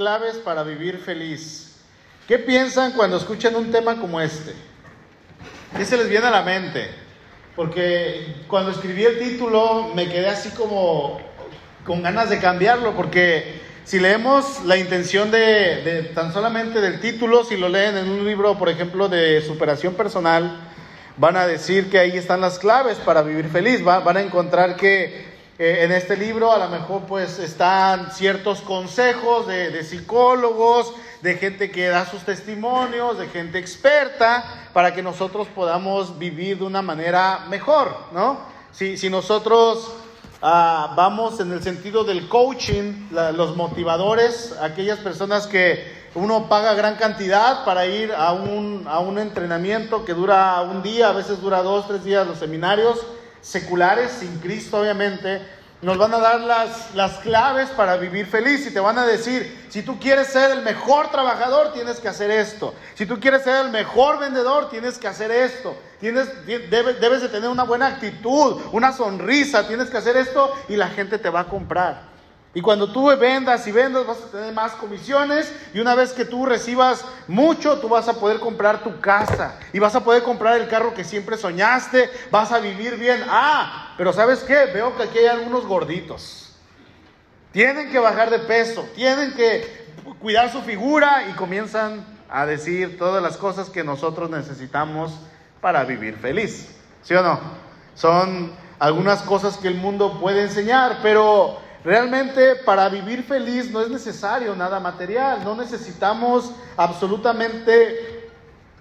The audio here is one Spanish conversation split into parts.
claves para vivir feliz. ¿Qué piensan cuando escuchan un tema como este? ¿Qué se les viene a la mente? Porque cuando escribí el título me quedé así como con ganas de cambiarlo, porque si leemos la intención de, tan solamente del título, si lo leen en un libro, por ejemplo, de superación personal, van a decir que ahí están las claves para vivir feliz, van a encontrar que eh, en este libro a lo mejor pues están ciertos consejos de, psicólogos, de gente que da sus testimonios, de gente experta, para que nosotros podamos vivir de una manera mejor, ¿no? Si, si nosotros ah, vamos en el sentido del coaching, los motivadores, aquellas personas que uno paga gran cantidad para ir a un, a un entrenamiento que dura un día, a veces dura dos, tres días los seminarios, seculares, sin Cristo obviamente, nos van a dar las, las claves para vivir feliz y te van a decir, si tú quieres ser el mejor trabajador, tienes que hacer esto. Si tú quieres ser el mejor vendedor, tienes que hacer esto. Tienes, debes, debes de tener una buena actitud, una sonrisa, tienes que hacer esto y la gente te va a comprar. Y cuando tú vendas y vendas vas a tener más comisiones y una vez que tú recibas mucho, tú vas a poder comprar tu casa y vas a poder comprar el carro que siempre soñaste, vas a vivir bien. Ah, pero ¿sabes qué? Veo que aquí hay algunos gorditos. Tienen que bajar de peso, tienen que cuidar su figura y comienzan a decir todas las cosas que nosotros necesitamos para vivir feliz. ¿Sí o no? Son algunas cosas que el mundo puede enseñar, pero Realmente para vivir feliz no es necesario nada material, no necesitamos absolutamente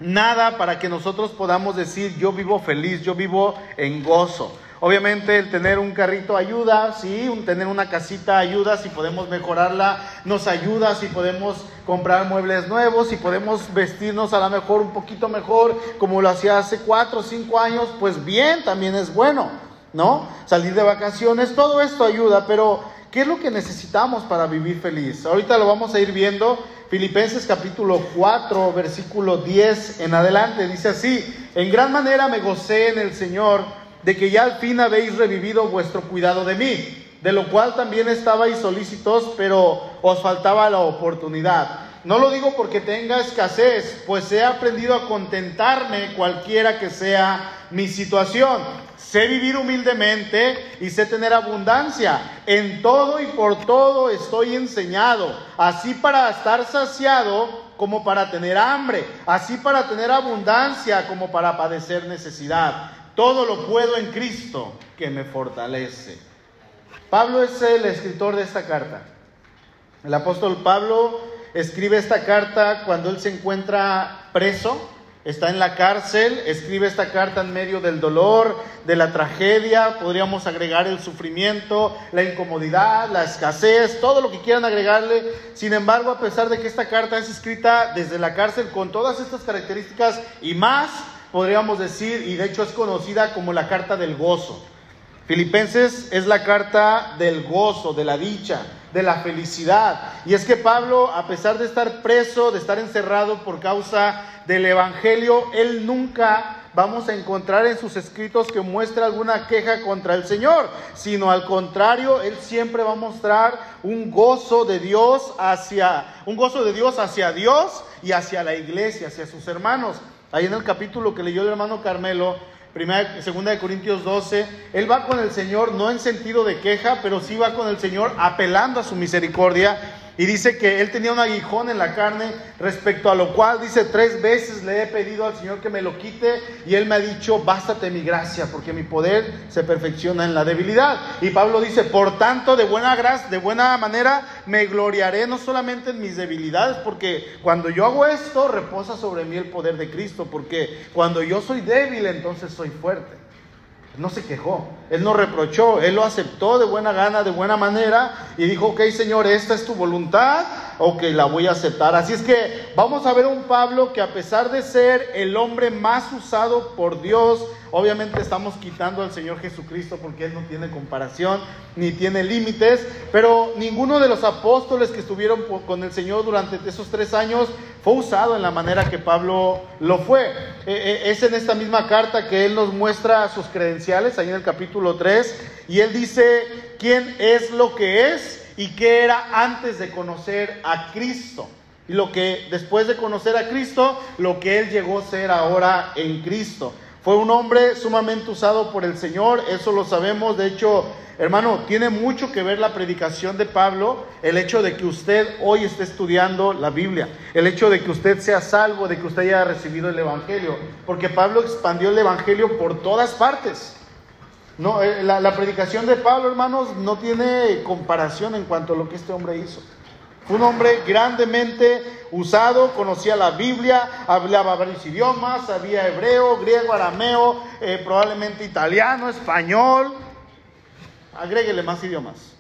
nada para que nosotros podamos decir yo vivo feliz, yo vivo en gozo. Obviamente el tener un carrito ayuda, sí, tener una casita ayuda, si podemos mejorarla, nos ayuda, si podemos comprar muebles nuevos, si podemos vestirnos a lo mejor un poquito mejor como lo hacía hace cuatro o cinco años, pues bien, también es bueno. ¿no? Salir de vacaciones, todo esto ayuda, pero ¿qué es lo que necesitamos para vivir feliz? Ahorita lo vamos a ir viendo. Filipenses capítulo 4, versículo 10 en adelante, dice así, en gran manera me gocé en el Señor de que ya al fin habéis revivido vuestro cuidado de mí, de lo cual también estabais solícitos, pero os faltaba la oportunidad. No lo digo porque tenga escasez, pues he aprendido a contentarme cualquiera que sea mi situación. Sé vivir humildemente y sé tener abundancia. En todo y por todo estoy enseñado, así para estar saciado como para tener hambre, así para tener abundancia como para padecer necesidad. Todo lo puedo en Cristo que me fortalece. Pablo es el escritor de esta carta. El apóstol Pablo escribe esta carta cuando él se encuentra preso está en la cárcel, escribe esta carta en medio del dolor, de la tragedia, podríamos agregar el sufrimiento, la incomodidad, la escasez, todo lo que quieran agregarle. Sin embargo, a pesar de que esta carta es escrita desde la cárcel con todas estas características y más, podríamos decir, y de hecho es conocida como la carta del gozo. Filipenses es la carta del gozo, de la dicha, de la felicidad. Y es que Pablo, a pesar de estar preso, de estar encerrado por causa del Evangelio, él nunca vamos a encontrar en sus escritos que muestre alguna queja contra el Señor, sino al contrario, él siempre va a mostrar un gozo de Dios hacia un gozo de Dios hacia Dios y hacia la iglesia, hacia sus hermanos. Ahí en el capítulo que leyó el hermano Carmelo, primera, segunda de Corintios 12, él va con el Señor no en sentido de queja, pero sí va con el Señor apelando a su misericordia y dice que él tenía un aguijón en la carne, respecto a lo cual dice, tres veces le he pedido al Señor que me lo quite y él me ha dicho, bástate mi gracia, porque mi poder se perfecciona en la debilidad. Y Pablo dice, por tanto, de buena gracia, de buena manera, me gloriaré no solamente en mis debilidades, porque cuando yo hago esto, reposa sobre mí el poder de Cristo, porque cuando yo soy débil, entonces soy fuerte no se quejó, él no reprochó, él lo aceptó de buena gana, de buena manera y dijo, ok Señor, esta es tu voluntad, ok, la voy a aceptar. Así es que vamos a ver un Pablo que a pesar de ser el hombre más usado por Dios, obviamente estamos quitando al Señor Jesucristo porque Él no tiene comparación ni tiene límites, pero ninguno de los apóstoles que estuvieron con el Señor durante esos tres años fue usado en la manera que Pablo lo fue. E, e, es en esta misma carta que Él nos muestra sus credenciales, ahí en el capítulo 3, y Él dice quién es lo que es y qué era antes de conocer a Cristo. Y lo que después de conocer a Cristo, lo que él llegó a ser ahora en Cristo. Fue un hombre sumamente usado por el Señor, eso lo sabemos. De hecho, hermano, tiene mucho que ver la predicación de Pablo, el hecho de que usted hoy esté estudiando la Biblia, el hecho de que usted sea salvo, de que usted haya recibido el Evangelio, porque Pablo expandió el Evangelio por todas partes. No, eh, la, predicación de Pablo, hermanos, no tiene comparación en cuanto a lo que este hombre hizo. Fue un hombre grandemente usado, conocía la Biblia, hablaba varios idiomas, sabía hebreo, griego, arameo, eh, probablemente italiano, español. Agréguele más idiomas.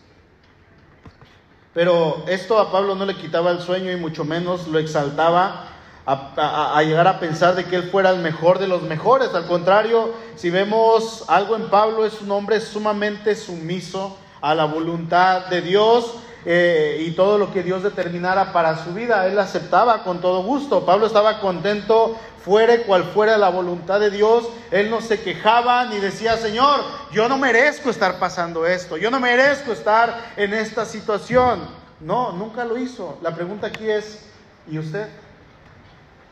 Pero esto a Pablo no le quitaba el sueño y mucho menos lo exaltaba a, llegar a pensar de que él fuera el mejor de los mejores. Al contrario, si vemos algo en Pablo, es un hombre sumamente sumiso a la voluntad de Dios eh, y todo lo que Dios determinara para su vida. Él aceptaba con todo gusto. Pablo estaba contento fuere cual fuera la voluntad de Dios. Él no se quejaba ni decía, Señor, yo no merezco estar pasando esto, yo no merezco estar en esta situación. No, nunca lo hizo. La pregunta aquí es, ¿y usted?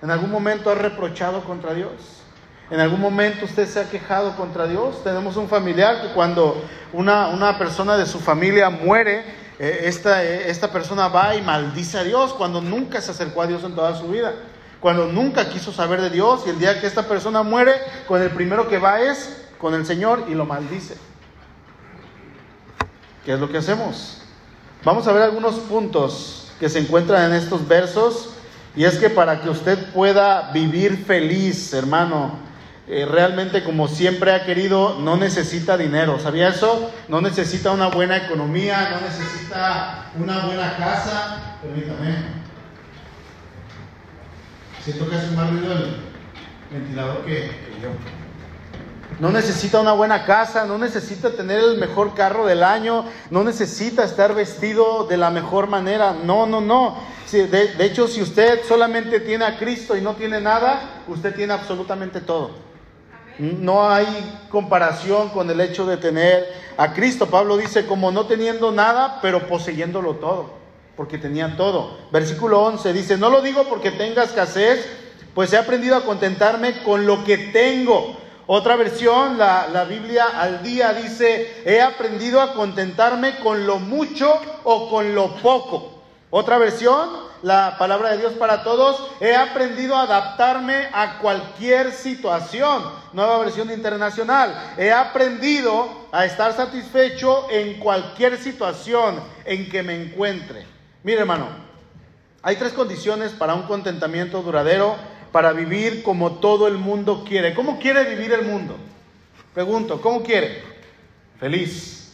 ¿En algún momento ha reprochado contra Dios? ¿En algún momento usted se ha quejado contra Dios? Tenemos un familiar que cuando una, una persona de su familia muere, eh, esta, eh, esta persona va y maldice a Dios cuando nunca se acercó a Dios en toda su vida, cuando nunca quiso saber de Dios y el día que esta persona muere, con el primero que va es con el Señor y lo maldice. ¿Qué es lo que hacemos? Vamos a ver algunos puntos que se encuentran en estos versos y es que para que usted pueda vivir feliz, hermano, eh, realmente como siempre ha querido, no necesita dinero. ¿Sabía eso? No necesita una buena economía, no necesita una buena casa. Permítame. Siento que hace más ruido el ventilador que, que yo. No necesita una buena casa, no necesita tener el mejor carro del año, no necesita estar vestido de la mejor manera. No, no, no. De, hecho, si usted solamente tiene a Cristo y no tiene nada, usted tiene absolutamente todo. No hay comparación con el hecho de tener a Cristo. Pablo dice, como no teniendo nada, pero poseyéndolo todo, porque tenía todo. Versículo 11 dice, no lo digo porque tenga escasez, pues he aprendido a contentarme con lo que tengo. Otra versión, la, Biblia al día dice, he aprendido a contentarme con lo mucho o con lo poco. Otra versión, la palabra de Dios para todos, he aprendido a adaptarme a cualquier situación. Nueva versión internacional, he aprendido a estar satisfecho en cualquier situación en que me encuentre. Mire hermano, hay tres condiciones para un contentamiento duradero, para vivir como todo el mundo quiere. ¿Cómo quiere vivir el mundo? Pregunto, ¿cómo quiere? Feliz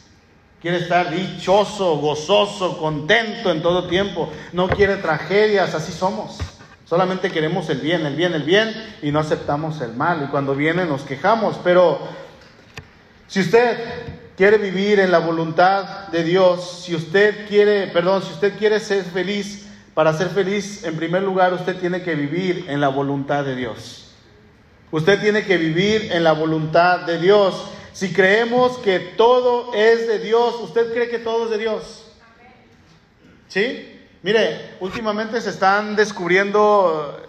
Quiere estar dichoso, gozoso, contento en todo tiempo. No quiere tragedias, así somos. Solamente queremos el bien, el bien, el bien y no aceptamos el mal. Y cuando viene nos quejamos. Pero si usted quiere vivir en la voluntad de Dios, si usted quiere, perdón, si usted quiere ser feliz, para ser feliz, en primer lugar usted tiene que vivir en la voluntad de Dios. Usted tiene que vivir en la voluntad de Dios. Si creemos que todo es de Dios, ¿usted cree que todo es de Dios? ¿Sí? Mire, últimamente se están descubriendo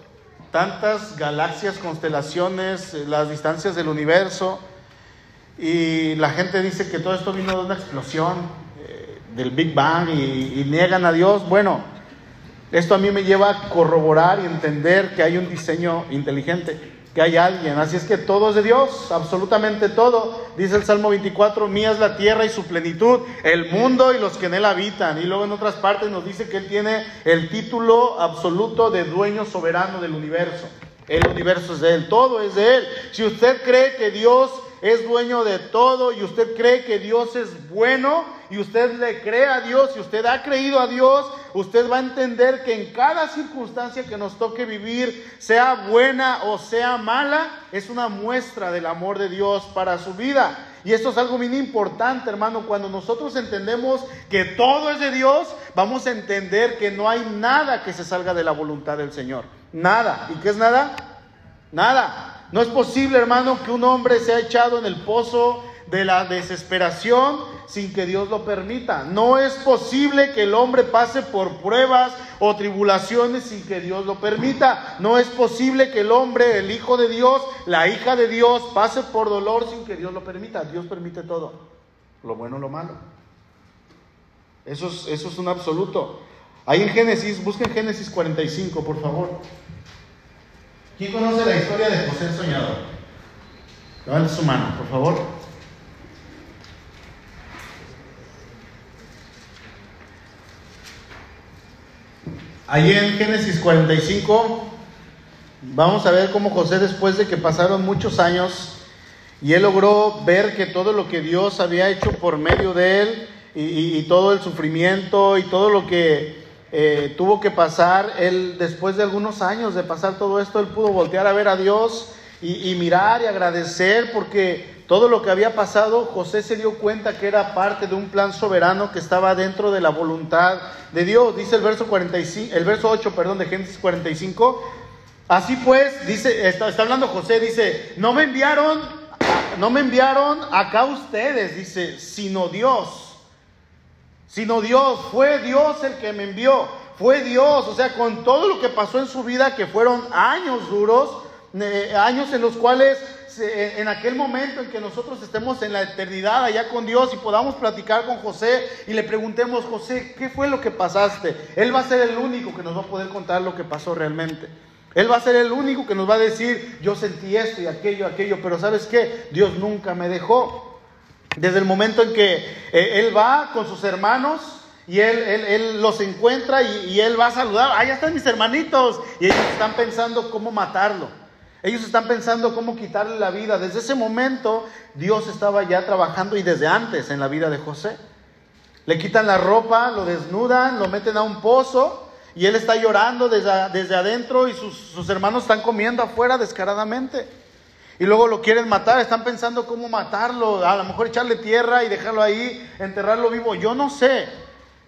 tantas galaxias, constelaciones, las distancias del universo, y la gente dice que todo esto vino de una explosión eh, del Big Bang y, y niegan a Dios. Bueno, esto a mí me lleva a corroborar y entender que hay un diseño inteligente que hay alguien. Así es que todo es de Dios, absolutamente todo. Dice el Salmo 24, mía es la tierra y su plenitud, el mundo y los que en él habitan. Y luego en otras partes nos dice que él tiene el título absoluto de dueño soberano del universo. El universo es de él, todo es de él. Si usted cree que Dios es dueño de todo y usted cree que Dios es bueno y usted le cree a Dios y usted ha creído a Dios, usted va a entender que en cada circunstancia que nos toque vivir, sea buena o sea mala, es una muestra del amor de Dios para su vida. Y esto es algo bien importante, hermano. Cuando nosotros entendemos que todo es de Dios, vamos a entender que no hay nada que se salga de la voluntad del Señor. Nada. ¿Y qué es nada? Nada. No es posible, hermano, que un hombre sea echado en el pozo de la desesperación sin que Dios lo permita. No es posible que el hombre pase por pruebas o tribulaciones sin que Dios lo permita. No es posible que el hombre, el hijo de Dios, la hija de Dios, pase por dolor sin que Dios lo permita. Dios permite todo, lo bueno lo malo. Eso es, eso es un absoluto. Ahí en Génesis, busquen Génesis 45, por favor. ¿Quién conoce la historia de José el Soñador? Levante su mano, por favor. Ahí en Génesis 45 vamos a ver cómo José después de que pasaron muchos años y él logró ver que todo lo que Dios había hecho por medio de él y, todo el sufrimiento y todo lo que eh, tuvo que pasar, él después de algunos años de pasar todo esto, él pudo voltear a ver a Dios y, mirar y agradecer porque todo lo que había pasado, José se dio cuenta que era parte de un plan soberano que estaba dentro de la voluntad de Dios. Dice el verso 45, el verso 8, perdón, de Génesis 45. Así pues, dice, está, está hablando José, dice, no me enviaron, no me enviaron acá ustedes, dice, sino Dios sino Dios. Fue Dios el que me envió. Fue Dios, o sea, con todo lo que pasó en su vida, que fueron años duros, años en los cuales en aquel momento en que nosotros estemos en la eternidad allá con Dios y podamos platicar con José y le preguntemos, José, ¿qué fue lo que pasaste? Él va a ser el único que nos va a poder contar lo que pasó realmente. Él va a ser el único que nos va a decir, yo sentí esto y aquello, aquello, pero ¿sabes qué? Dios nunca me dejó. Desde el momento en que eh, él va con sus hermanos y él, él, los encuentra y, él va a saludar, ahí están mis hermanitos. Y ellos están pensando cómo matarlo. Ellos están pensando cómo quitarle la vida. Desde ese momento Dios estaba ya trabajando y desde antes en la vida de José. Le quitan la ropa, lo desnudan, lo meten a un pozo y él está llorando desde, desde adentro y sus, sus hermanos están comiendo afuera descaradamente. Y luego lo quieren matar, están pensando cómo matarlo, a lo mejor echarle tierra y dejarlo ahí, enterrarlo vivo, yo no sé.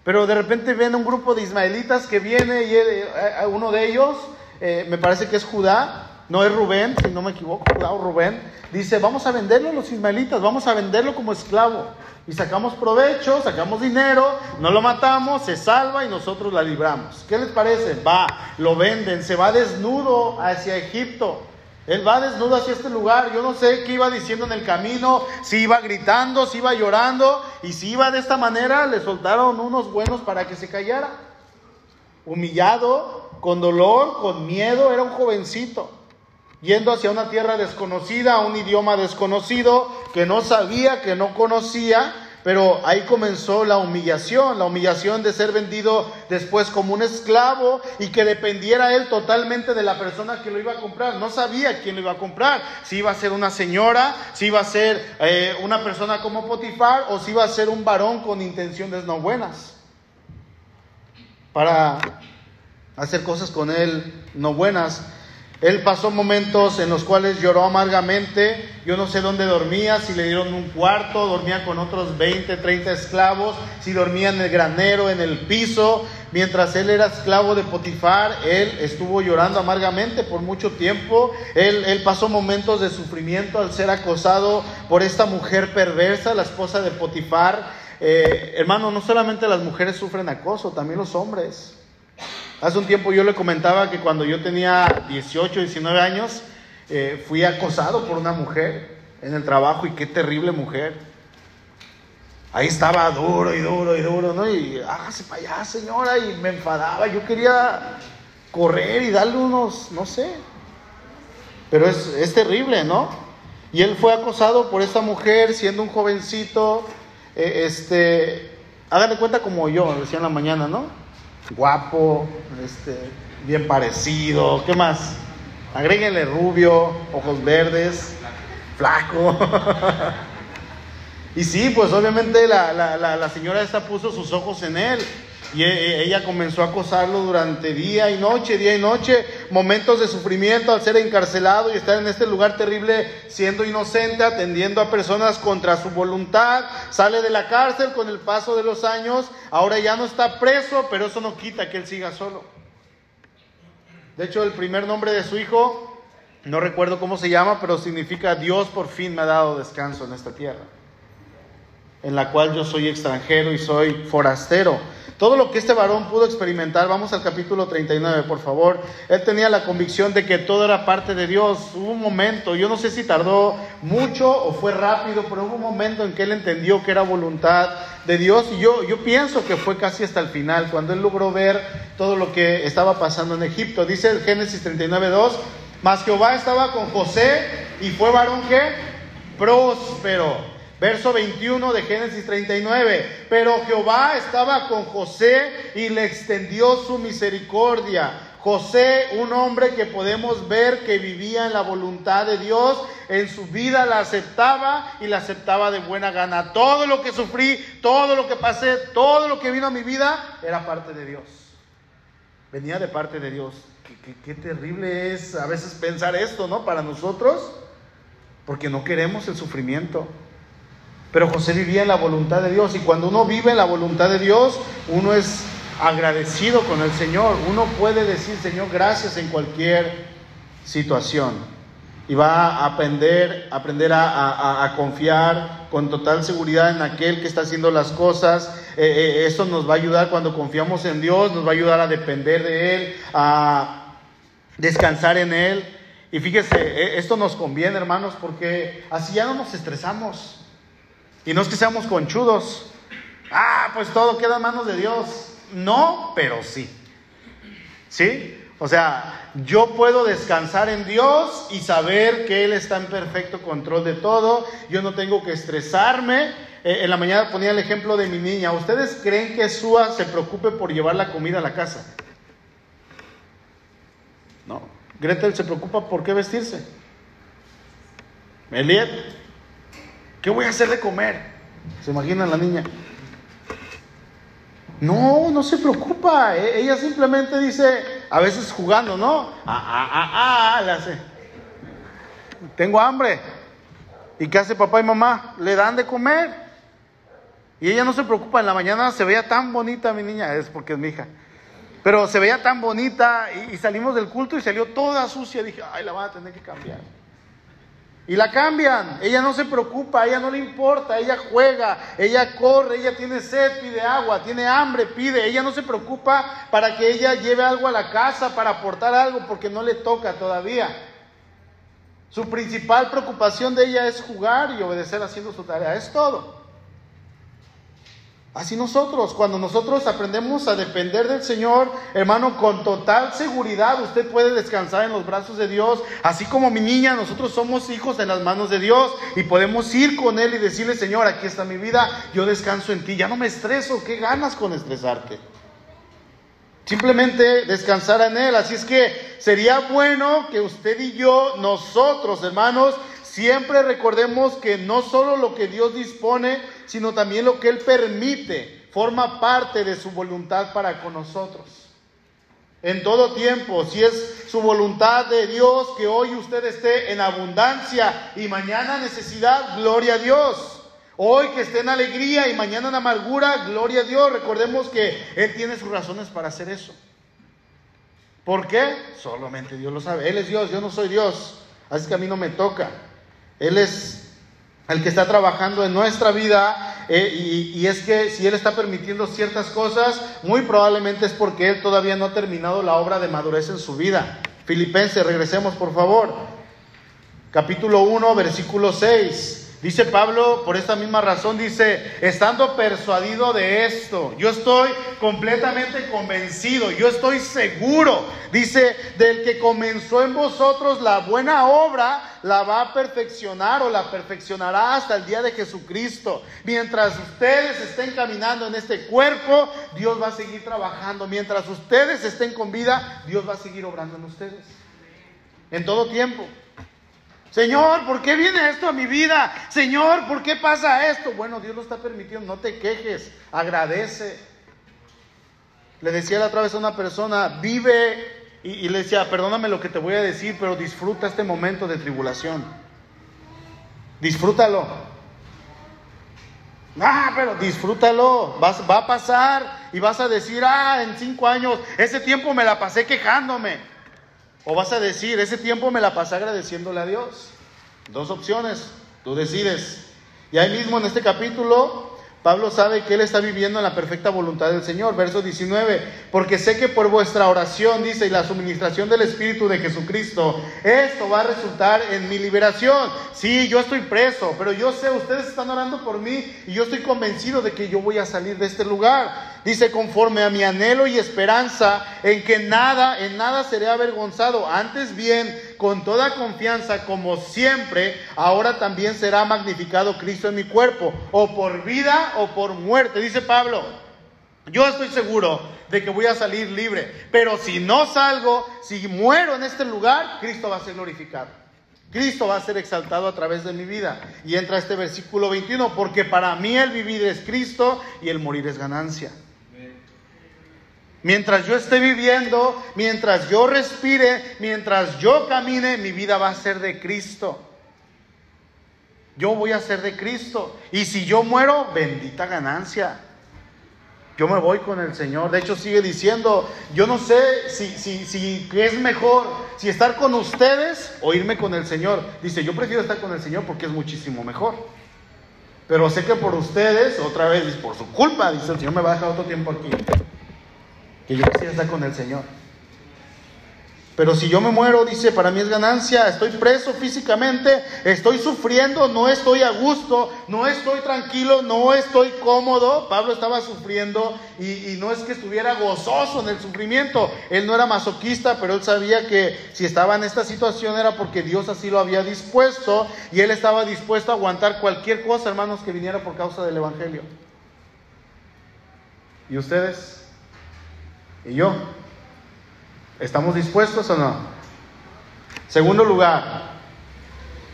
Pero de repente viene un grupo de ismaelitas que viene y eh, uno de ellos, eh, me parece que es Judá, no es Rubén, si no me equivoco, Judá o Rubén, dice, vamos a venderlo a los ismaelitas, vamos a venderlo como esclavo. Y sacamos provecho, sacamos dinero, no lo matamos, se salva y nosotros la libramos. ¿Qué les parece? Va, lo venden, se va desnudo hacia Egipto. Él va desnudo hacia este lugar. Yo no sé qué iba diciendo en el camino, si iba gritando, si iba llorando. Y si iba de esta manera, le soltaron unos buenos para que se callara. Humillado, con dolor, con miedo, era un jovencito. Yendo hacia una tierra desconocida, un idioma desconocido, que no sabía, que no conocía pero ahí comenzó la humillación, la humillación de ser vendido después como un esclavo y que dependiera él totalmente de la persona que lo iba a comprar. No sabía quién lo iba a comprar, si iba a ser una señora, si iba a ser eh, una persona como Potifar o si iba a ser un varón con intenciones no buenas. Para hacer cosas con él no buenas. Él pasó momentos en los cuales lloró amargamente. Yo no sé dónde dormía, si le dieron un cuarto, dormía con otros 20, 30 esclavos, si dormía en el granero, en el piso. Mientras él era esclavo de Potifar, él estuvo llorando amargamente por mucho tiempo. Él, pasó momentos de sufrimiento al ser acosado por esta mujer perversa, la esposa de Potifar. Eh, hermano, no solamente las mujeres sufren acoso, también los hombres. Hace un tiempo yo le comentaba que cuando yo tenía 18, 19 años, eh, fui acosado por una mujer en el trabajo y qué terrible mujer. Ahí estaba duro y duro y duro, ¿no? Y hágase para allá, señora, y me enfadaba. Yo quería correr y darle unos, no sé. Pero es, es terrible, ¿no? Y él fue acosado por esa mujer siendo un jovencito, eh, este, hagan de cuenta como yo, decía en la mañana, ¿no? Guapo, este, bien parecido, ¿qué más? Agréguenle rubio, ojos verdes, flaco. y sí, pues obviamente la, la, la, señora esta puso sus ojos en él. Y e, e, ella comenzó a acosarlo durante día y noche, día y noche, momentos de sufrimiento al ser encarcelado y estar en este lugar terrible siendo inocente, atendiendo a personas contra su voluntad. Sale de la cárcel con el paso de los años, ahora ya no está preso, pero eso no quita que él siga solo. De hecho, el primer nombre de su hijo, no recuerdo cómo se llama, pero significa Dios por fin me ha dado descanso en esta tierra. En la cual yo soy extranjero y soy forastero. Todo lo que este varón pudo experimentar, vamos al capítulo 39, por favor. Él tenía la convicción de que todo era parte de Dios. Hubo un momento, yo no sé si tardó mucho o fue rápido, pero hubo un momento en que él entendió que era voluntad de Dios. Y yo, yo pienso que fue casi hasta el final, cuando él logró ver todo lo que estaba pasando en Egipto. Dice el Génesis 39, 2, mas Jehová estaba con José y fue varón que próspero Verso 21 de Génesis 39. Pero Jehová estaba con José y le extendió su misericordia. José, un hombre que podemos ver que vivía en la voluntad de Dios, en su vida la aceptaba y la aceptaba de buena gana. Todo lo que sufrí, todo lo que pasé, todo lo que vino a mi vida, era parte de Dios. Venía de parte de Dios. Qué, qué terrible es a veces pensar esto, ¿no? Para nosotros, porque no queremos el sufrimiento. Pero José vivía en la voluntad de Dios y cuando uno vive en la voluntad de Dios, uno es agradecido con el Señor. Uno puede decir, Señor, gracias en cualquier situación. Y va a aprender, aprender a, confiar con total seguridad en aquel que está haciendo las cosas. Eh, eh, eso nos va a ayudar cuando confiamos en Dios, nos va a ayudar a depender de Él, a descansar en Él. Y fíjese, eh, esto nos conviene, hermanos, porque así ya no nos estresamos. Y no es que seamos conchudos. Ah, pues todo queda en manos de Dios. No, pero sí. ¿Sí? O sea, yo puedo descansar en Dios y saber que Él está en perfecto control de todo. Yo no tengo que estresarme. Eh, en la mañana ponía el ejemplo de mi niña. ¿Ustedes creen que Sua se preocupe por llevar la comida a la casa? No. Gretel se preocupa por qué vestirse. Eliet ¿Qué voy a hacer de comer? ¿Se imagina la niña? No, no se preocupa. E-, ella simplemente dice, a veces jugando, ¿no? Ah, ah, ah, ah, le hace. Tengo hambre. ¿Y qué hace papá y mamá? Le dan de comer. Y ella no se preocupa. En la mañana se veía tan bonita mi niña, es porque es mi hija. Pero se veía tan bonita y, y salimos del culto y salió toda sucia. Dije, ay, la van a tener que cambiar. Y la cambian. Ella no se preocupa, ella no le importa, ella juega, ella corre, ella tiene sed, pide agua, tiene hambre, pide. Ella no se preocupa para que ella lleve algo a la casa, para aportar algo, porque no le toca todavía. Su principal preocupación de ella es jugar y obedecer haciendo su tarea. Es todo. Así nosotros, cuando nosotros aprendemos a depender del Señor, hermano, con total seguridad, usted puede descansar en los brazos de Dios. Así como mi niña, nosotros somos hijos en las manos de Dios y podemos ir con Él y decirle, Señor, aquí está mi vida, yo descanso en ti, ya no me estreso, ¿qué ganas con estresarte? Simplemente descansar en Él. Así es que sería bueno que usted y yo, nosotros, hermanos, Siempre recordemos que no solo lo que Dios dispone, sino también lo que Él permite, forma parte de su voluntad para con nosotros. En todo tiempo, si es su voluntad de Dios que hoy usted esté en abundancia y mañana necesidad, gloria a Dios. Hoy que esté en alegría y mañana en amargura, gloria a Dios. Recordemos que Él tiene sus razones para hacer eso. ¿Por qué? Solamente Dios lo sabe. Él es Dios, yo no soy Dios. Así que a mí no me toca. Él es el que está trabajando en nuestra vida eh, y, y, es que si Él está permitiendo ciertas cosas, muy probablemente es porque Él todavía no ha terminado la obra de madurez en su vida. Filipenses, regresemos por favor. Capítulo 1, versículo 6. Dice Pablo, por esta misma razón, dice, estando persuadido de esto, yo estoy completamente convencido, yo estoy seguro, dice, del que comenzó en vosotros la buena obra, la va a perfeccionar o la perfeccionará hasta el día de Jesucristo. Mientras ustedes estén caminando en este cuerpo, Dios va a seguir trabajando. Mientras ustedes estén con vida, Dios va a seguir obrando en ustedes. En todo tiempo. Señor, ¿por qué viene esto a mi vida? Señor, ¿por qué pasa esto? Bueno, Dios lo está permitiendo, no te quejes, agradece. Le decía la otra vez a una persona, vive, y, le decía, perdóname lo que te voy a decir, pero disfruta este momento de tribulación. Disfrútalo. Ah, pero disfrútalo, va a pasar y vas a decir, ah, en cinco años, ese tiempo me la pasé quejándome. O vas a decir, ese tiempo me la pasé agradeciéndole a Dios. Dos opciones, tú decides. Y ahí mismo en este capítulo Pablo sabe que él está viviendo en la perfecta voluntad del Señor. Verso 19, porque sé que por vuestra oración, dice, y la suministración del Espíritu de Jesucristo, esto va a resultar en mi liberación. Sí, yo estoy preso, pero yo sé, ustedes están orando por mí y yo estoy convencido de que yo voy a salir de este lugar. Dice, conforme a mi anhelo y esperanza en que nada, en nada seré avergonzado. Antes bien, con toda confianza, como siempre, ahora también será magnificado Cristo en mi cuerpo, o por vida o por muerte. Dice Pablo, yo estoy seguro de que voy a salir libre, pero si no salgo, si muero en este lugar, Cristo va a ser glorificado. Cristo va a ser exaltado a través de mi vida. Y entra este versículo 21, porque para mí el vivir es Cristo y el morir es ganancia. Mientras yo esté viviendo, mientras yo respire, mientras yo camine, mi vida va a ser de Cristo. Yo voy a ser de Cristo. Y si yo muero, bendita ganancia. Yo me voy con el Señor. De hecho, sigue diciendo, yo no sé si, es mejor, si estar con ustedes o irme con el Señor. Dice, yo prefiero estar con el Señor porque es muchísimo mejor. Pero sé que por ustedes, otra vez, por su culpa, dice el Señor, me va a dejar otro tiempo aquí que yo quisiera estar con el Señor. Pero si yo me muero, dice, para mí es ganancia, estoy preso físicamente, estoy sufriendo, no estoy a gusto, no estoy tranquilo, no estoy cómodo. Pablo estaba sufriendo y, y, no es que estuviera gozoso en el sufrimiento, él no era masoquista, pero él sabía que si estaba en esta situación era porque Dios así lo había dispuesto y él estaba dispuesto a aguantar cualquier cosa, hermanos, que viniera por causa del Evangelio. ¿Y ustedes? ¿Y yo? ¿Estamos dispuestos o no? Segundo lugar,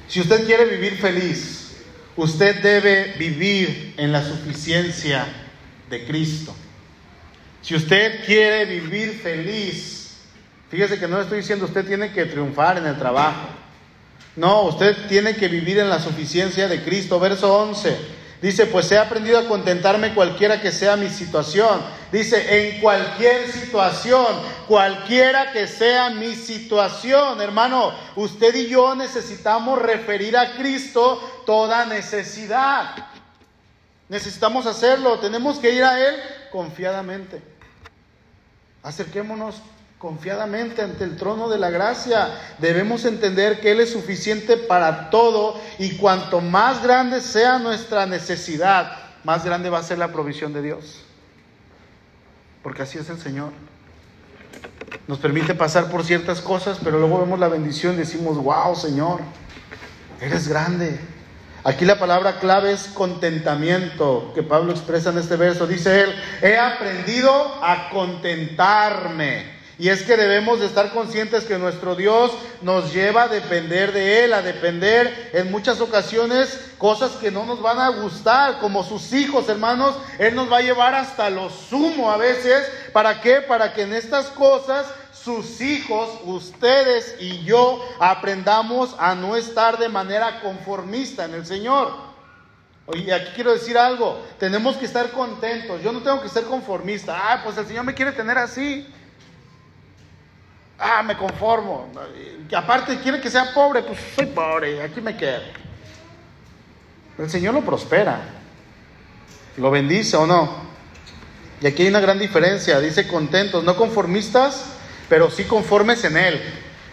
si usted quiere vivir feliz, usted debe vivir en la suficiencia de Cristo. Si usted quiere vivir feliz, fíjese que no estoy diciendo usted tiene que triunfar en el trabajo. No, usted tiene que vivir en la suficiencia de Cristo. Verso 11. Dice, pues he aprendido a contentarme cualquiera que sea mi situación. Dice, en cualquier situación, cualquiera que sea mi situación, hermano, usted y yo necesitamos referir a Cristo toda necesidad. Necesitamos hacerlo, tenemos que ir a Él confiadamente. Acerquémonos confiadamente ante el trono de la gracia. Debemos entender que Él es suficiente para todo y cuanto más grande sea nuestra necesidad, más grande va a ser la provisión de Dios. Porque así es el Señor. Nos permite pasar por ciertas cosas, pero luego vemos la bendición y decimos, wow, Señor, eres grande. Aquí la palabra clave es contentamiento, que Pablo expresa en este verso. Dice él, he aprendido a contentarme. Y es que debemos de estar conscientes que nuestro Dios nos lleva a depender de Él, a depender en muchas ocasiones cosas que no nos van a gustar, como sus hijos, hermanos. Él nos va a llevar hasta lo sumo a veces. ¿Para qué? Para que en estas cosas sus hijos, ustedes y yo, aprendamos a no estar de manera conformista en el Señor. Oye, aquí quiero decir algo, tenemos que estar contentos, yo no tengo que ser conformista, ah, pues el Señor me quiere tener así, ah, me conformo. Aparte quiere que sea pobre, pues soy pobre, aquí me quedo. El Señor lo prospera, lo bendice o no. Y aquí hay una gran diferencia, dice contentos, no conformistas, pero sí conformes en Él,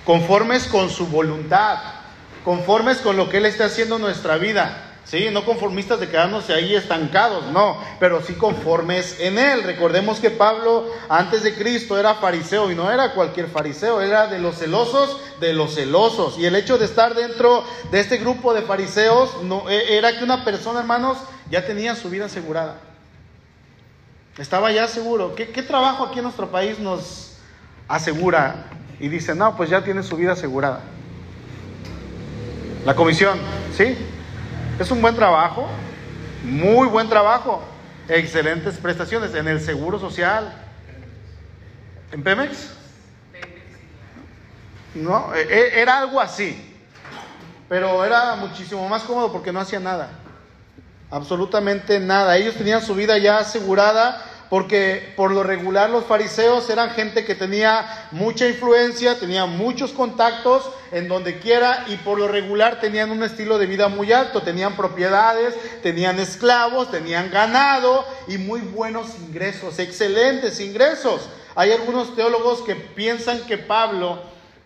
conformes con su voluntad, conformes con lo que Él está haciendo en nuestra vida. Sí, no conformistas de quedarnos ahí estancados, no, pero sí conformes en Él. Recordemos que Pablo antes de Cristo era fariseo y no era cualquier fariseo, era de los celosos de los celosos. Y el hecho de estar dentro de este grupo de fariseos no, e, era que una persona, hermanos, ya tenía su vida asegurada. Estaba ya seguro. ¿Qué, trabajo aquí en nuestro país nos asegura? Y dice, no, pues ya tiene su vida asegurada. La comisión, ¿sí? Es un buen trabajo, muy buen trabajo, excelentes prestaciones en el Seguro Social. ¿En Pemex? No, e, e, era algo así, pero era muchísimo más cómodo porque no hacía nada, absolutamente nada. Ellos tenían su vida ya asegurada porque por lo regular los fariseos eran gente que tenía mucha influencia, tenía muchos contactos en donde quiera y por lo regular tenían un estilo de vida muy alto, tenían propiedades, tenían esclavos, tenían ganado y muy buenos ingresos, excelentes ingresos. Hay algunos teólogos que piensan que Pablo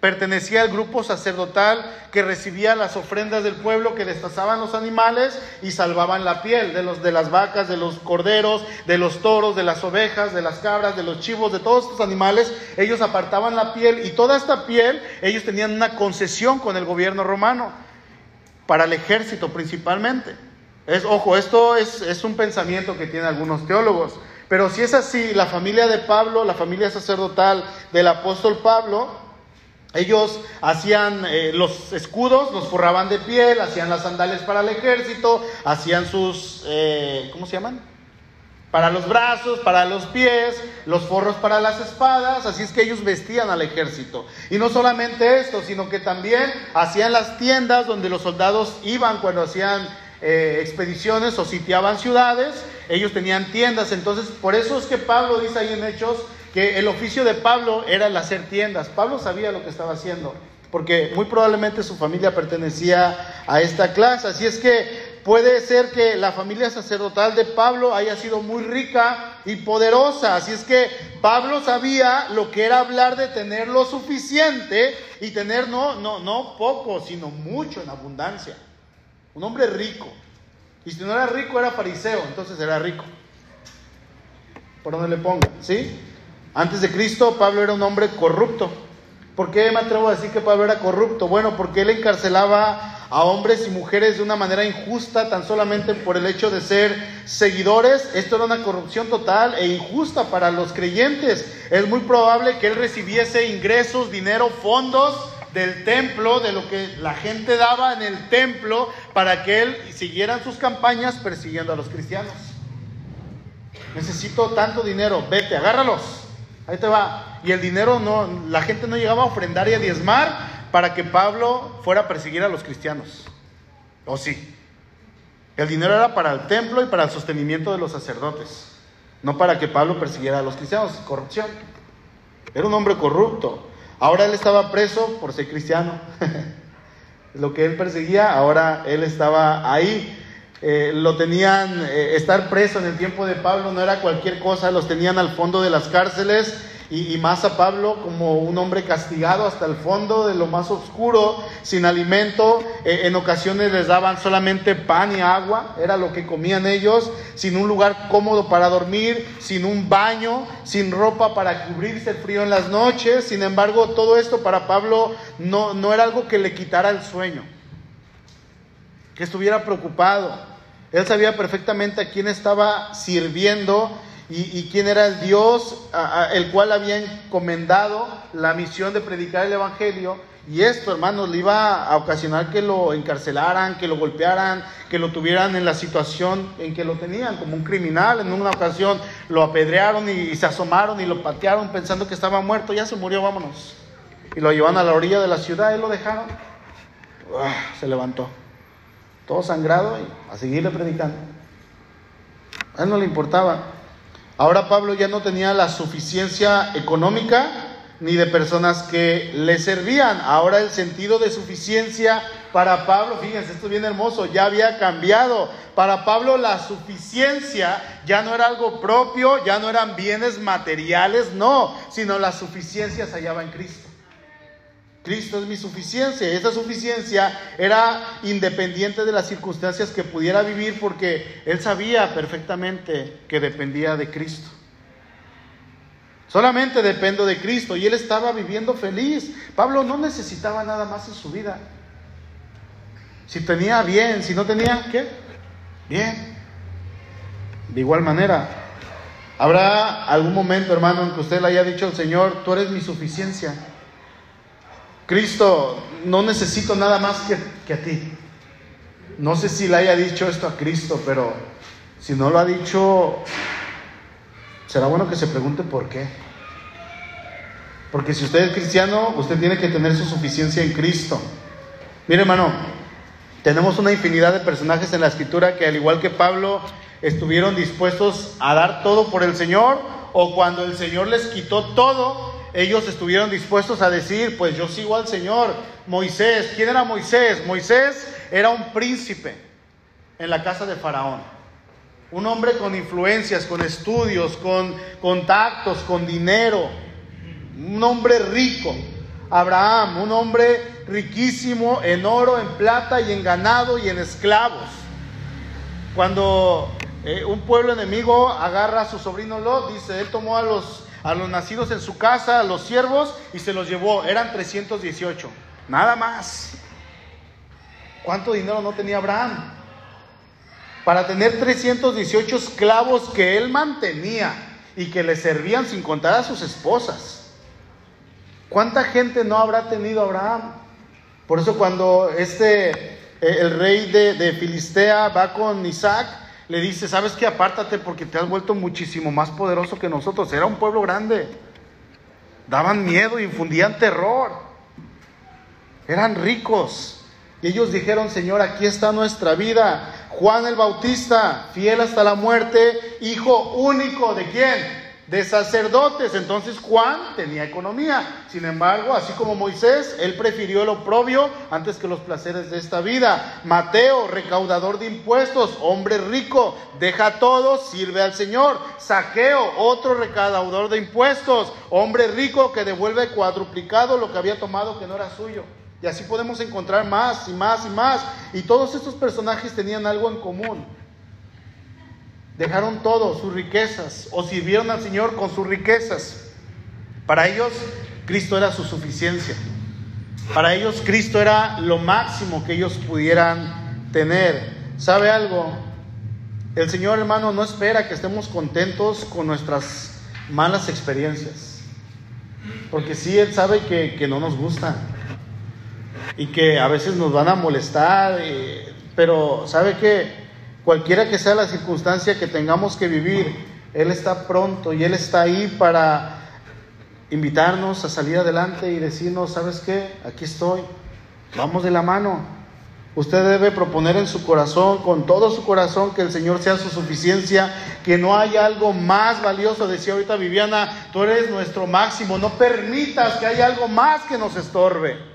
Pertenecía al grupo sacerdotal que recibía las ofrendas del pueblo, que destazaban los animales y salvaban la piel de, los, de las vacas, de los corderos, de los toros, de las ovejas, de las cabras, de los chivos, de todos estos animales. Ellos apartaban la piel y toda esta piel ellos tenían una concesión con el gobierno romano, para el ejército principalmente. Es, ojo, esto es, es un pensamiento que tienen algunos teólogos. Pero si es así, la familia de Pablo, la familia sacerdotal del apóstol Pablo, ellos hacían eh, los escudos, los forraban de piel, hacían las sandalias para el ejército, hacían sus, eh, ¿cómo se llaman? Para los brazos, para los pies, los forros para las espadas, así es que ellos vestían al ejército. Y no solamente esto, sino que también hacían las tiendas donde los soldados iban cuando hacían eh, expediciones o sitiaban ciudades, ellos tenían tiendas, entonces por eso es que Pablo dice ahí en Hechos que el oficio de Pablo era el hacer tiendas. Pablo sabía lo que estaba haciendo, porque muy probablemente su familia pertenecía a esta clase. Así es que puede ser que la familia sacerdotal de Pablo haya sido muy rica y poderosa. Así es que Pablo sabía lo que era hablar de tener lo suficiente y tener no, no, no poco, sino mucho en abundancia. Un hombre rico. Y si no era rico, era fariseo, entonces era rico. Por donde le ponga, ¿sí? Antes de Cristo, Pablo era un hombre corrupto. ¿Por qué me atrevo a decir que Pablo era corrupto? Bueno, porque él encarcelaba a hombres y mujeres de una manera injusta, tan solamente por el hecho de ser seguidores. Esto era una corrupción total e injusta para los creyentes. Es muy probable que él recibiese ingresos, dinero, fondos del templo, de lo que la gente daba en el templo, para que él siguieran sus campañas persiguiendo a los cristianos. Necesito tanto dinero, vete, agárralos. Ahí te va. Y el dinero no, la gente no llegaba a ofrendar y a diezmar para que Pablo fuera a perseguir a los cristianos. ¿O sí? El dinero era para el templo y para el sostenimiento de los sacerdotes, no para que Pablo persiguiera a los cristianos. Corrupción. Era un hombre corrupto. Ahora él estaba preso por ser cristiano. Lo que él perseguía, ahora él estaba ahí. Eh, lo tenían, eh, estar preso en el tiempo de Pablo no era cualquier cosa, los tenían al fondo de las cárceles y, más a Pablo como un hombre castigado hasta el fondo de lo más oscuro, sin alimento, eh, en ocasiones les daban solamente pan y agua, era lo que comían ellos, sin un lugar cómodo para dormir, sin un baño, sin ropa para cubrirse el frío en las noches, sin embargo todo esto para Pablo no, no era algo que le quitara el sueño, que estuviera preocupado. Él sabía perfectamente a quién estaba sirviendo y, quién era el Dios el cual había encomendado la misión de predicar el Evangelio. Y esto, hermanos, le iba a ocasionar que lo encarcelaran, que lo golpearan, que lo tuvieran en la situación en que lo tenían, como un criminal. En una ocasión lo apedrearon y, se asomaron y lo patearon pensando que estaba muerto. Ya se murió, vámonos. Y lo llevaron a la orilla de la ciudad y lo dejaron. se levantó todo sangrado y a seguirle predicando. A él no le importaba. Ahora Pablo ya no tenía la suficiencia económica ni de personas que le servían. Ahora el sentido de suficiencia para Pablo, fíjense, esto es bien hermoso, ya había cambiado. Para Pablo la suficiencia ya no era algo propio, ya no eran bienes materiales, no, sino la suficiencia se hallaba en Cristo. Cristo es mi suficiencia. Esa suficiencia era independiente de las circunstancias que pudiera vivir porque él sabía perfectamente que dependía de Cristo. Solamente dependo de Cristo y él estaba viviendo feliz. Pablo no necesitaba nada más en su vida. Si tenía bien, si no tenía, ¿qué? Bien. De igual manera, habrá algún momento, hermano, en que usted le haya dicho al Señor, tú eres mi suficiencia. Cristo, no necesito nada más que, a ti. No sé si le haya dicho esto a Cristo, pero si no lo ha dicho, será bueno que se pregunte por qué. Porque si usted es cristiano, usted tiene que tener su suficiencia en Cristo. Mire, hermano, tenemos una infinidad de personajes en la escritura que al igual que Pablo, estuvieron dispuestos a dar todo por el Señor o cuando el Señor les quitó todo, ellos estuvieron dispuestos a decir, pues yo sigo al Señor. Moisés, ¿quién era Moisés? Moisés era un príncipe en la casa de Faraón. Un hombre con influencias, con estudios, con contactos, con dinero. Un hombre rico. Abraham, un hombre riquísimo en oro, en plata y en ganado y en esclavos. Cuando eh, un pueblo enemigo agarra a su sobrino Lot, dice, él tomó a los, a los nacidos en su casa, a los siervos, y se los llevó. Eran 318. Nada más. ¿Cuánto dinero no tenía Abraham? Para tener 318 esclavos que él mantenía y que le servían sin contar a sus esposas. ¿Cuánta gente no habrá tenido Abraham? Por eso cuando este, eh, el rey de, de Filistea va con Isaac, le dice, ¿sabes qué? Apártate porque te has vuelto muchísimo más poderoso que nosotros. Era un pueblo grande. Daban miedo, infundían terror. Eran ricos. Y ellos dijeron, Señor, aquí está nuestra vida. Juan el Bautista, fiel hasta la muerte, hijo único de quién? De sacerdotes. Entonces Juan tenía economía. Sin embargo, así como Moisés, él prefirió el oprobio antes que los placeres de esta vida. Mateo, recaudador de impuestos, hombre rico, deja todo, sirve al Señor. Saqueo, otro recaudador de impuestos, hombre rico que devuelve cuadruplicado lo que había tomado que no era suyo. Y así podemos encontrar más y más y más. Y todos estos personajes tenían algo en común Dejaron todo, sus riquezas, o sirvieron al Señor con sus riquezas. Para ellos, Cristo era su suficiencia. Para ellos, Cristo era lo máximo que ellos pudieran tener. ¿Sabe algo? El Señor, hermano, no espera que estemos contentos con nuestras malas experiencias. Porque sí, Él sabe que, que no nos gusta y que a veces nos van a molestar, eh, pero ¿sabe que Cualquiera que sea la circunstancia que tengamos que vivir, Él está pronto y Él está ahí para invitarnos a salir adelante y decirnos, ¿sabes qué? Aquí estoy, vamos de la mano. Usted debe proponer en su corazón, con todo su corazón, que el Señor sea su suficiencia, que no hay algo más valioso. Decía ahorita Viviana, tú eres nuestro máximo, no permitas que haya algo más que nos estorbe.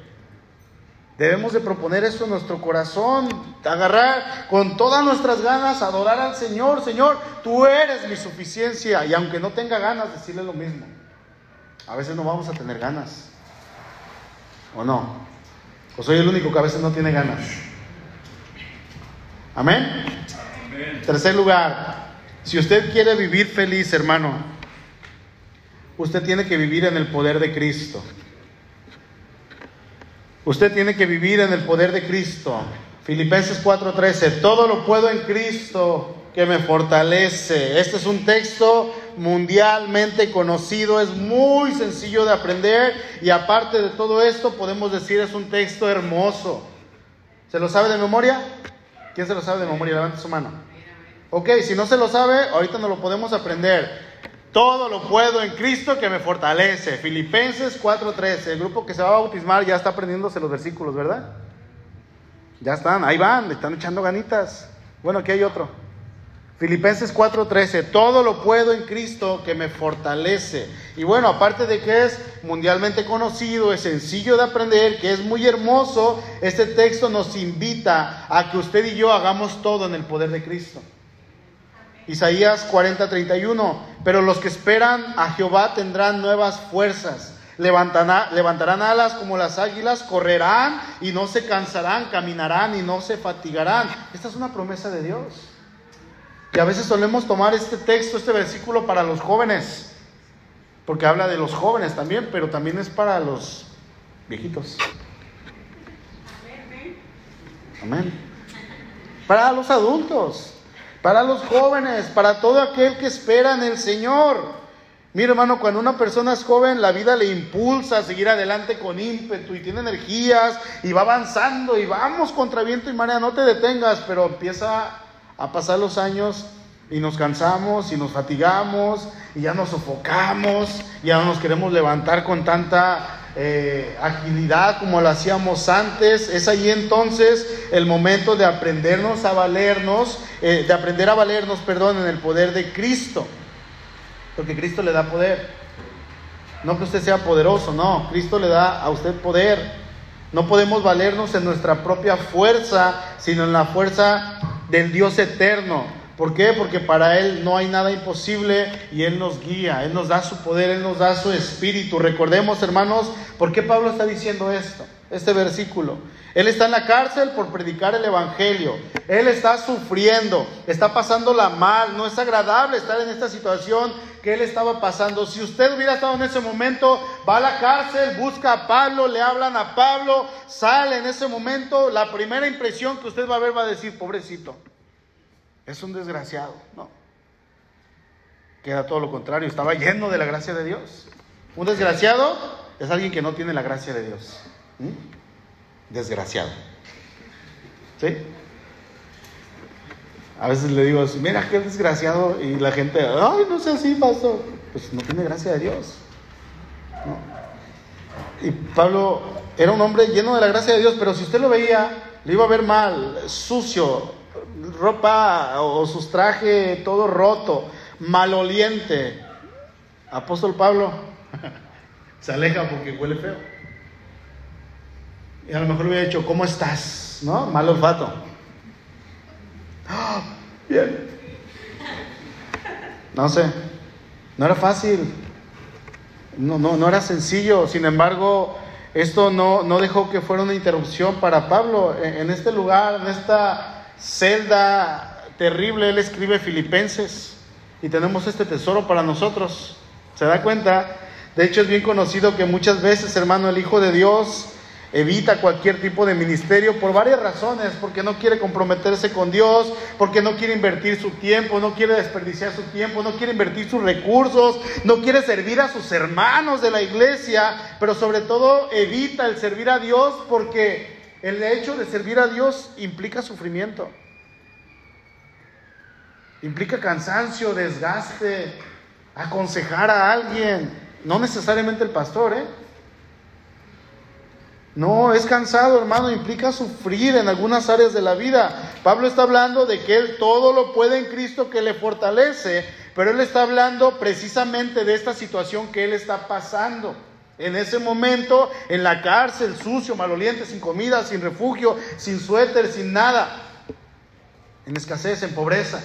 Debemos de proponer eso en nuestro corazón, agarrar con todas nuestras ganas, adorar al Señor. Señor, tú eres mi suficiencia. Y aunque no tenga ganas, decirle lo mismo. A veces no vamos a tener ganas. ¿O no? ¿O soy el único que a veces no tiene ganas? Amén. Amén. Tercer lugar, si usted quiere vivir feliz, hermano, usted tiene que vivir en el poder de Cristo. Usted tiene que vivir en el poder de Cristo. Filipenses 4:13, todo lo puedo en Cristo que me fortalece. Este es un texto mundialmente conocido, es muy sencillo de aprender y aparte de todo esto podemos decir es un texto hermoso. ¿Se lo sabe de memoria? ¿Quién se lo sabe de memoria? Levante su mano. Ok, si no se lo sabe, ahorita no lo podemos aprender. Todo lo puedo en Cristo que me fortalece. Filipenses 4:13. El grupo que se va a bautismar ya está aprendiéndose los versículos, ¿verdad? Ya están, ahí van, están echando ganitas. Bueno, aquí hay otro. Filipenses 4:13, todo lo puedo en Cristo que me fortalece. Y bueno, aparte de que es mundialmente conocido, es sencillo de aprender, que es muy hermoso, este texto nos invita a que usted y yo hagamos todo en el poder de Cristo. Isaías 40, 31. Pero los que esperan a Jehová tendrán nuevas fuerzas. Levantarán, levantarán alas como las águilas, correrán y no se cansarán, caminarán y no se fatigarán. Esta es una promesa de Dios. Y a veces solemos tomar este texto, este versículo para los jóvenes, porque habla de los jóvenes también, pero también es para los viejitos. Amén. Para los adultos para los jóvenes, para todo aquel que espera en el Señor. Mira hermano, cuando una persona es joven, la vida le impulsa a seguir adelante con ímpetu y tiene energías y va avanzando y vamos contra viento y marea, no te detengas, pero empieza a pasar los años y nos cansamos y nos fatigamos y ya nos sofocamos, ya no nos queremos levantar con tanta eh, agilidad como lo hacíamos antes. Es ahí entonces el momento de aprendernos a valernos, eh, de aprender a valernos, perdón, en el poder de Cristo. Porque Cristo le da poder. No que usted sea poderoso, no, Cristo le da a usted poder. No podemos valernos en nuestra propia fuerza, sino en la fuerza del Dios eterno. ¿Por qué? Porque para Él no hay nada imposible y Él nos guía, Él nos da su poder, Él nos da su espíritu. Recordemos, hermanos, ¿por qué Pablo está diciendo esto? Este versículo. Él está en la cárcel por predicar el Evangelio. Él está sufriendo, está pasándola mal. No es agradable estar en esta situación que él estaba pasando. Si usted hubiera estado en ese momento, va a la cárcel, busca a Pablo, le hablan a Pablo, sale en ese momento, la primera impresión que usted va a ver va a decir, pobrecito, es un desgraciado. No. Queda todo lo contrario, estaba lleno de la gracia de Dios. Un desgraciado es alguien que no tiene la gracia de Dios. Desgraciado. ¿Sí? A veces le digo, mira qué desgraciado, y la gente, ay, no sé así, pastor. Pues no tiene gracia de Dios. Y Pablo era un hombre lleno de la gracia de Dios, pero si usted lo veía, le iba a ver mal, sucio, ropa o sus trajes todo roto, maloliente. Apóstol Pablo se aleja porque huele feo. Y a lo mejor hubiera dicho, ¿cómo estás? ¿No? Mal olfato. ¡Ah! Bien. No sé, no era fácil, no, no, no era sencillo, sin embargo, esto no, no dejó que fuera una interrupción para Pablo. En este lugar, en esta celda terrible, él escribe Filipenses y tenemos este tesoro para nosotros. ¿Se da cuenta? De hecho, es bien conocido que muchas veces, hermano, el Hijo de Dios evita cualquier tipo de ministerio por varias razones, porque no quiere comprometerse con Dios, porque no quiere invertir su tiempo, no quiere desperdiciar su tiempo, no quiere invertir sus recursos, no quiere servir a sus hermanos de la iglesia, pero sobre todo evita el servir a Dios porque el hecho de servir a Dios implica sufrimiento, implica cansancio, desgaste, aconsejar a alguien, no necesariamente el pastor, ¿eh? No, es cansado, hermano, implica sufrir en algunas áreas de la vida. Pablo está hablando de que él todo lo puede en Cristo que le fortalece, pero él está hablando precisamente de esta situación que él está pasando. En ese momento, en la cárcel, sucio, maloliente, sin comida, sin refugio, sin suéter, sin nada, en escasez, en pobreza.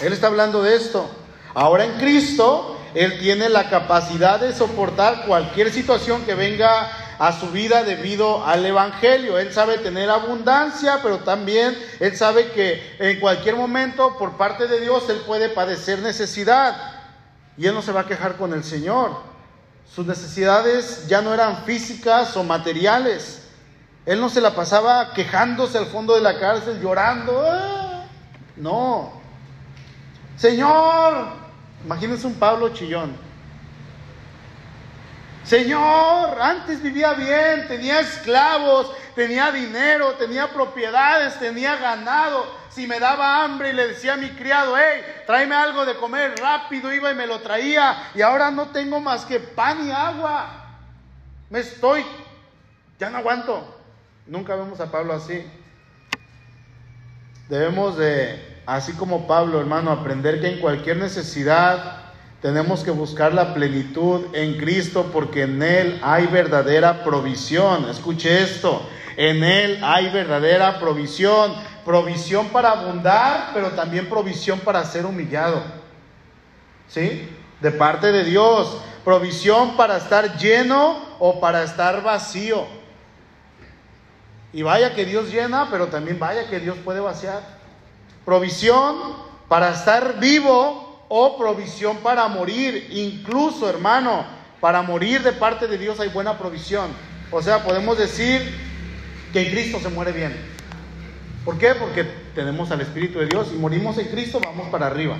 Él está hablando de esto. Ahora en Cristo, Él tiene la capacidad de soportar cualquier situación que venga a su vida debido al Evangelio. Él sabe tener abundancia, pero también Él sabe que en cualquier momento, por parte de Dios, Él puede padecer necesidad. Y Él no se va a quejar con el Señor. Sus necesidades ya no eran físicas o materiales. Él no se la pasaba quejándose al fondo de la cárcel, llorando. ¡Ah! No. Señor, imagínense un Pablo chillón. Señor, antes vivía bien, tenía esclavos, tenía dinero, tenía propiedades, tenía ganado. Si me daba hambre y le decía a mi criado, hey, tráeme algo de comer rápido, iba y me lo traía. Y ahora no tengo más que pan y agua. Me estoy, ya no aguanto. Nunca vemos a Pablo así. Debemos de, así como Pablo, hermano, aprender que en cualquier necesidad tenemos que buscar la plenitud en Cristo porque en Él hay verdadera provisión. Escuche esto, en Él hay verdadera provisión. Provisión para abundar, pero también provisión para ser humillado. ¿Sí? De parte de Dios. Provisión para estar lleno o para estar vacío. Y vaya que Dios llena, pero también vaya que Dios puede vaciar. Provisión para estar vivo o provisión para morir. Incluso, hermano, para morir de parte de Dios hay buena provisión. O sea, podemos decir que en Cristo se muere bien. ¿Por qué? Porque tenemos al Espíritu de Dios y morimos en Cristo, vamos para arriba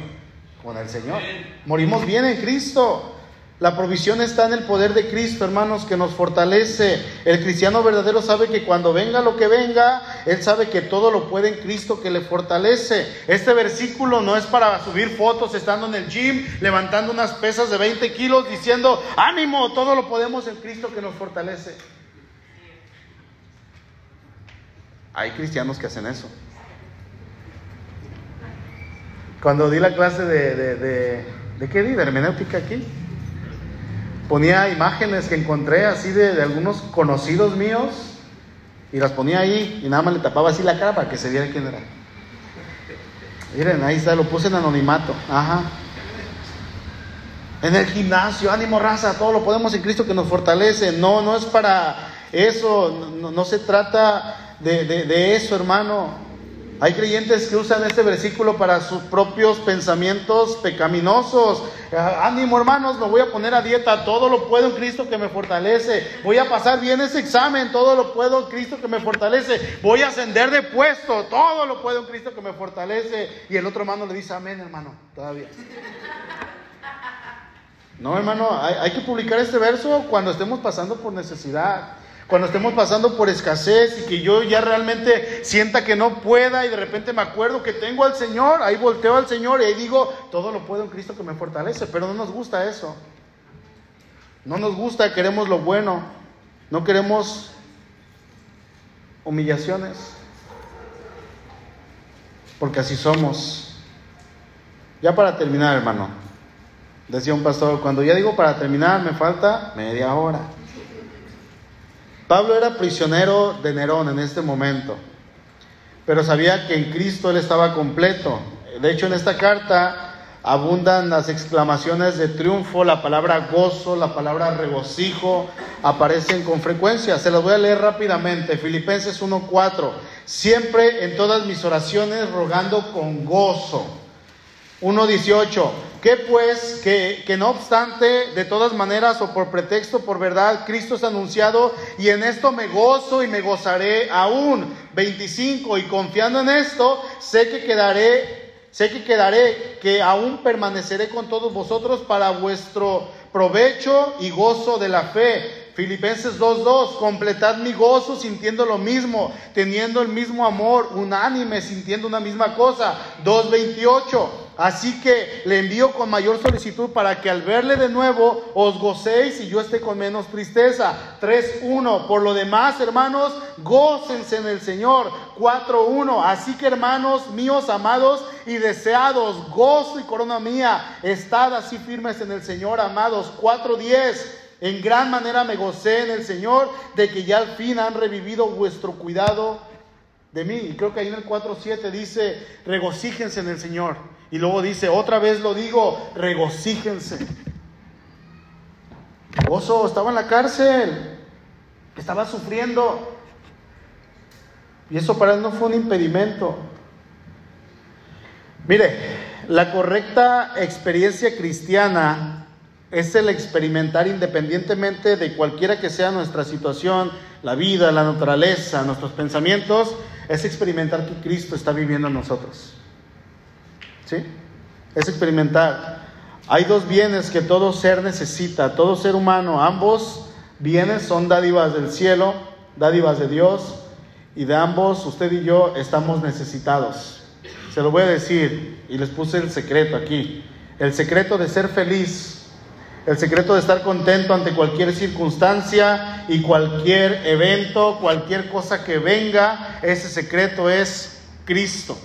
con el Señor. Morimos bien en Cristo. La provisión está en el poder de Cristo, hermanos, que nos fortalece. El cristiano verdadero sabe que cuando venga lo que venga, él sabe que todo lo puede en Cristo que le fortalece. Este versículo no es para subir fotos estando en el gym, levantando unas pesas de 20 kilos, diciendo, ánimo, todo lo podemos en Cristo que nos fortalece. Hay cristianos que hacen eso. Cuando di la clase de, de, de, ¿de qué di? De hermenéutica aquí ponía imágenes que encontré así de, algunos conocidos míos y las ponía ahí y nada más le tapaba así la cara para que se viera quién era. Miren, ahí está, lo puse en anonimato. Ajá. En el gimnasio, ánimo raza, todo lo podemos en Cristo que nos fortalece. No, no es para eso, no, se trata de, de eso, hermano. Hay creyentes que usan este versículo para sus propios pensamientos pecaminosos. Ah, ánimo hermanos, me voy a poner a dieta, todo lo puedo en Cristo que me fortalece. Voy a pasar bien ese examen, todo lo puedo en Cristo que me fortalece. Voy a ascender de puesto, todo lo puedo en Cristo que me fortalece. Y el otro hermano le dice, amén hermano, todavía. No hermano, hay, hay que publicar este verso cuando estemos pasando por necesidad cuando estemos pasando por escasez y que yo ya realmente sienta que no pueda y de repente me acuerdo que tengo al Señor, ahí volteo al Señor y ahí digo, todo lo puedo en Cristo que me fortalece, pero no nos gusta eso. No nos gusta, queremos lo bueno, no queremos humillaciones, porque así somos. Ya para terminar, hermano, decía un pastor, cuando ya digo para terminar, me falta media hora. Pablo era prisionero de Nerón en este momento, pero sabía que en Cristo él estaba completo. De hecho, en esta carta abundan las exclamaciones de triunfo, la palabra gozo, la palabra regocijo, aparecen con frecuencia. Se las voy a leer rápidamente. Filipenses 1.4. Siempre en todas mis oraciones rogando con gozo. 1.18. Que pues, que, que, no obstante, de todas maneras o por pretexto, por verdad, Cristo es anunciado y en esto me gozo y me gozaré aún. 25. Y confiando en esto, sé que quedaré, sé que quedaré, que aún permaneceré con todos vosotros para vuestro provecho y gozo de la fe Filipenses 2.2, completad mi gozo sintiendo lo mismo, teniendo el mismo amor, unánime, sintiendo una misma cosa. 2.28, así que le envío con mayor solicitud para que al verle de nuevo os gocéis y yo esté con menos tristeza. 3.1, por lo demás, hermanos, gócense en el Señor. 4.1, así que hermanos míos amados y deseados, gozo y corona mía, estad así firmes en el Señor, amados. 4.10, en gran manera me gocé en el Señor de que ya al fin han revivido vuestro cuidado de mí. Y creo que ahí en el 4.7 dice, regocíjense en el Señor. Y luego dice, otra vez lo digo, regocíjense. Gozo estaba en la cárcel, estaba sufriendo. Y eso para él no fue un impedimento. Mire, la correcta experiencia cristiana es el experimentar independientemente de cualquiera que sea nuestra situación, la vida, la naturaleza, nuestros pensamientos, es experimentar que Cristo está viviendo en nosotros. ¿Sí? Es experimentar. Hay dos bienes que todo ser necesita, todo ser humano, ambos bienes son dádivas del cielo, dádivas de Dios, y de ambos usted y yo estamos necesitados. Se lo voy a decir y les puse el secreto aquí. El secreto de ser feliz el secreto de estar contento ante cualquier circunstancia y cualquier evento, cualquier cosa que venga, ese secreto es Cristo.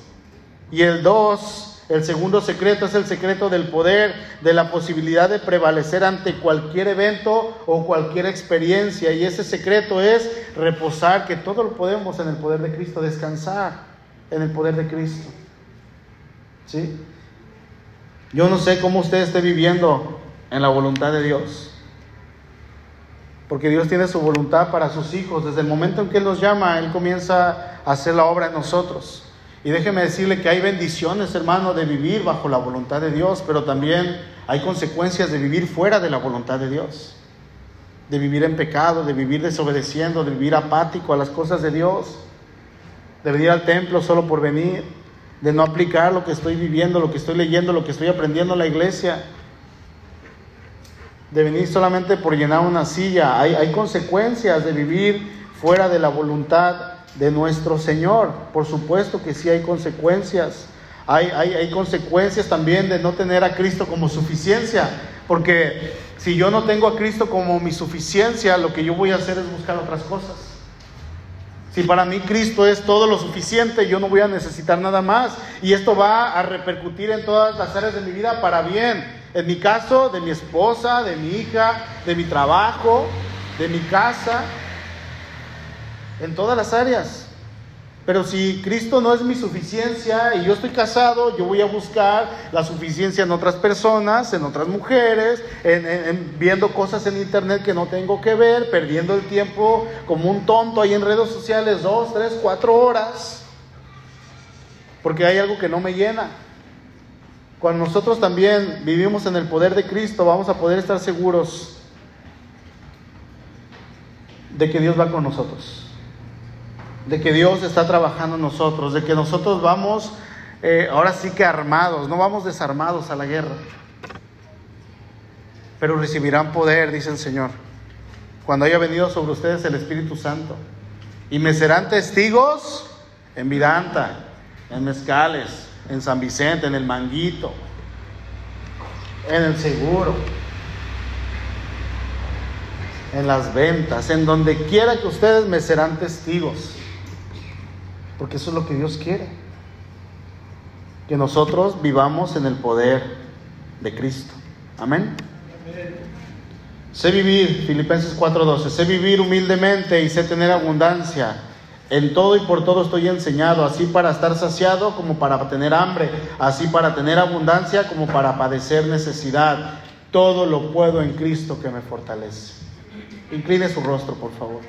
Y el dos, el segundo secreto es el secreto del poder, de la posibilidad de prevalecer ante cualquier evento o cualquier experiencia. Y ese secreto es reposar, que todo lo podemos en el poder de Cristo, descansar en el poder de Cristo. ¿Sí? Yo no sé cómo usted esté viviendo en la voluntad de Dios. Porque Dios tiene su voluntad para sus hijos. Desde el momento en que Él los llama, Él comienza a hacer la obra en nosotros. Y déjeme decirle que hay bendiciones, hermano, de vivir bajo la voluntad de Dios, pero también hay consecuencias de vivir fuera de la voluntad de Dios. De vivir en pecado, de vivir desobedeciendo, de vivir apático a las cosas de Dios, de venir al templo solo por venir, de no aplicar lo que estoy viviendo, lo que estoy leyendo, lo que estoy aprendiendo en la iglesia de venir solamente por llenar una silla. Hay, consecuencias de vivir fuera de la voluntad de nuestro Señor. Por supuesto que sí hay consecuencias. Hay, hay, hay, consecuencias también de no tener a Cristo como suficiencia. Porque si yo no tengo a Cristo como mi suficiencia, lo que yo voy a hacer es buscar otras cosas. Si para mí Cristo es todo lo suficiente, yo no voy a necesitar nada más. Y esto va a repercutir en todas las áreas de mi vida para bien. En mi caso, de mi esposa, de mi hija, de mi trabajo, de mi casa, en todas las áreas. Pero si Cristo no es mi suficiencia y yo estoy casado, yo voy a buscar la suficiencia en otras personas, en otras mujeres, en, viendo cosas en internet que no tengo que ver, perdiendo el tiempo como un tonto ahí en redes sociales dos, tres, cuatro horas, porque hay algo que no me llena. Cuando nosotros también vivimos en el poder de Cristo, vamos a poder estar seguros de que Dios va con nosotros de que Dios está trabajando en nosotros, de que nosotros vamos eh, ahora sí que armados, no vamos desarmados a la guerra, pero recibirán poder, dice el Señor, cuando haya venido sobre ustedes el Espíritu Santo, y me serán testigos en Vidanta, en Mezcales, en San Vicente, en el Manguito, en el Seguro, en las ventas, en donde quiera que ustedes me serán testigos. Porque eso es lo que Dios quiere. Que nosotros vivamos en el poder de Cristo. Amén. Sé vivir, Filipenses 4:12, sé vivir humildemente y sé tener abundancia. En todo y por todo estoy enseñado, así para estar saciado como para tener hambre, así para tener abundancia como para padecer necesidad. Todo lo puedo en Cristo que me fortalece. Incline su rostro, por favor.